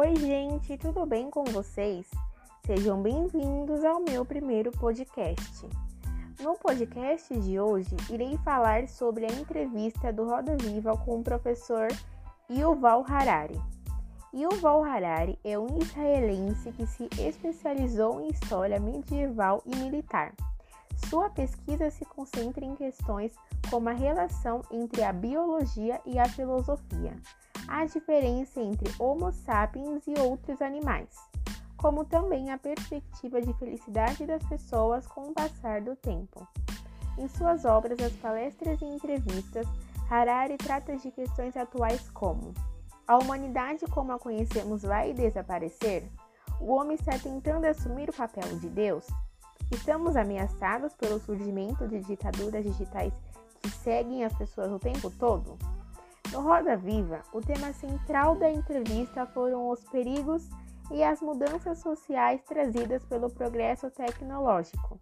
Oi, gente, tudo bem com vocês? Sejam bem-vindos ao meu primeiro podcast. No podcast de hoje, irei falar sobre a entrevista do Roda Viva com o professor Yuval Harari. Yuval Harari é um israelense que se especializou em história medieval e militar. Sua pesquisa se concentra em questões como a relação entre a biologia e a filosofia, a diferença entre Homo sapiens e outros animais, como também a perspectiva de felicidade das pessoas com o passar do tempo. Em suas obras, as palestras e entrevistas, Harari trata de questões atuais como: a humanidade como a conhecemos vai desaparecer? O homem está tentando assumir o papel de Deus? Estamos ameaçados pelo surgimento de ditaduras digitais que seguem as pessoas o tempo todo? No Roda Viva, o tema central da entrevista foram os perigos e as mudanças sociais trazidas pelo progresso tecnológico.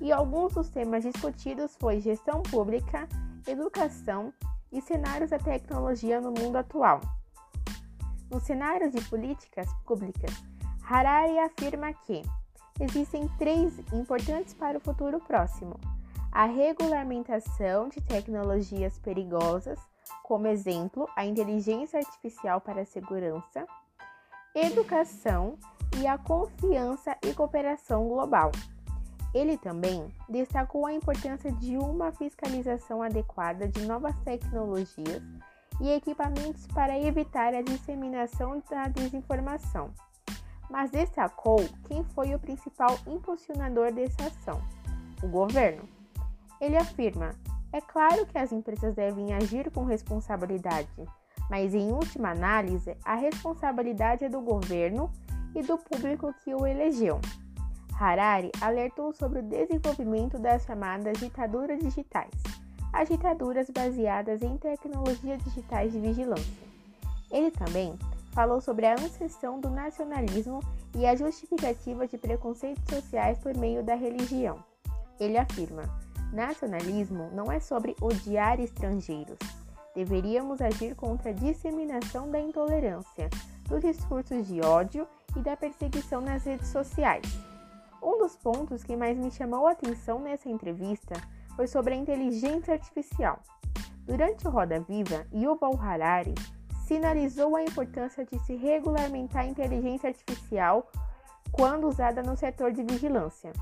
E alguns dos temas discutidos foi gestão pública, educação e cenários da tecnologia no mundo atual. Nos cenários de políticas públicas, Harari afirma que existem três importantes para o futuro próximo: a regulamentação de tecnologias perigosas, como exemplo, a inteligência artificial para a segurança, educação e a confiança e cooperação global. Ele também destacou a importância de uma fiscalização adequada de novas tecnologias e equipamentos para evitar a disseminação da desinformação mas destacou quem foi o principal impulsionador dessa ação: o governo. Ele afirma: é claro que as empresas devem agir com responsabilidade, mas em última análise, a responsabilidade é do governo e do público que o elegeu. Harari alertou sobre o desenvolvimento das chamadas ditaduras digitais, as ditaduras baseadas em tecnologias digitais de vigilância. Ele também falou sobre a ascensão do nacionalismo e a justificativa de preconceitos sociais por meio da religião. Ele afirma: nacionalismo não é sobre odiar estrangeiros. Deveríamos agir contra a disseminação da intolerância, dos discursos de ódio e da perseguição nas redes sociais. Um dos pontos que mais me chamou a atenção nessa entrevista foi sobre a inteligência artificial. Durante o Roda Viva, Yuval Harari sinalizou a importância de se regulamentar a inteligência artificial quando usada no setor de vigilância.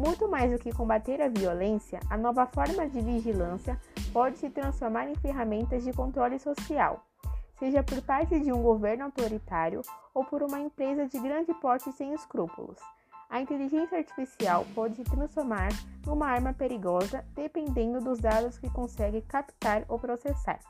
Muito mais do que combater a violência, a nova forma de vigilância pode se transformar em ferramentas de controle social, seja por parte de um governo autoritário ou por uma empresa de grande porte sem escrúpulos. A inteligência artificial pode se transformar numa arma perigosa dependendo dos dados que consegue captar ou processar.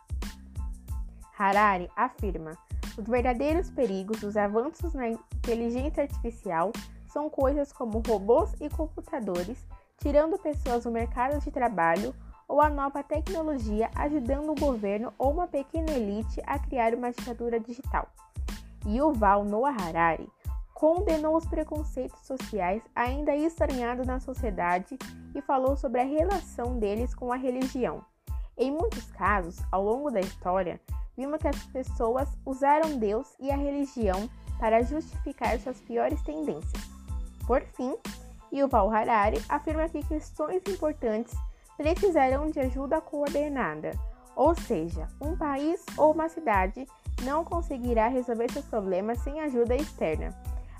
Harari afirma: os verdadeiros perigos dos avanços na inteligência artificial são coisas como robôs e computadores tirando pessoas do mercado de trabalho ou a nova tecnologia ajudando o governo ou uma pequena elite a criar uma ditadura digital. Yuval Noah Harari condenou os preconceitos sociais ainda estranhados na sociedade e falou sobre a relação deles com a religião. Em muitos casos, ao longo da história, vimos que as pessoas usaram Deus e a religião para justificar suas piores tendências. Por fim, Yuval Harari afirma que questões importantes precisarão de ajuda coordenada, ou seja, um país ou uma cidade não conseguirá resolver seus problemas sem ajuda externa.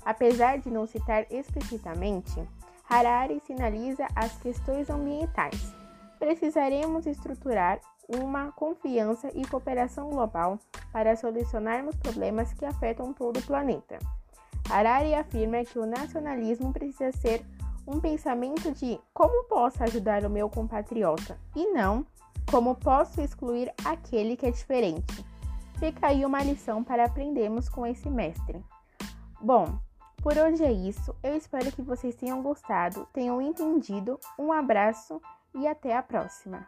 Apesar de não citar explicitamente, Harari sinaliza as questões ambientais. Precisaremos estruturar uma confiança e cooperação global para solucionarmos problemas que afetam todo o planeta. Harari afirma que o nacionalismo precisa ser um pensamento de como posso ajudar o meu compatriota e não como posso excluir aquele que é diferente. Fica aí uma lição para aprendermos com esse mestre. Bom, por hoje é isso. Eu espero que vocês tenham gostado, tenham entendido. Um abraço e até a próxima!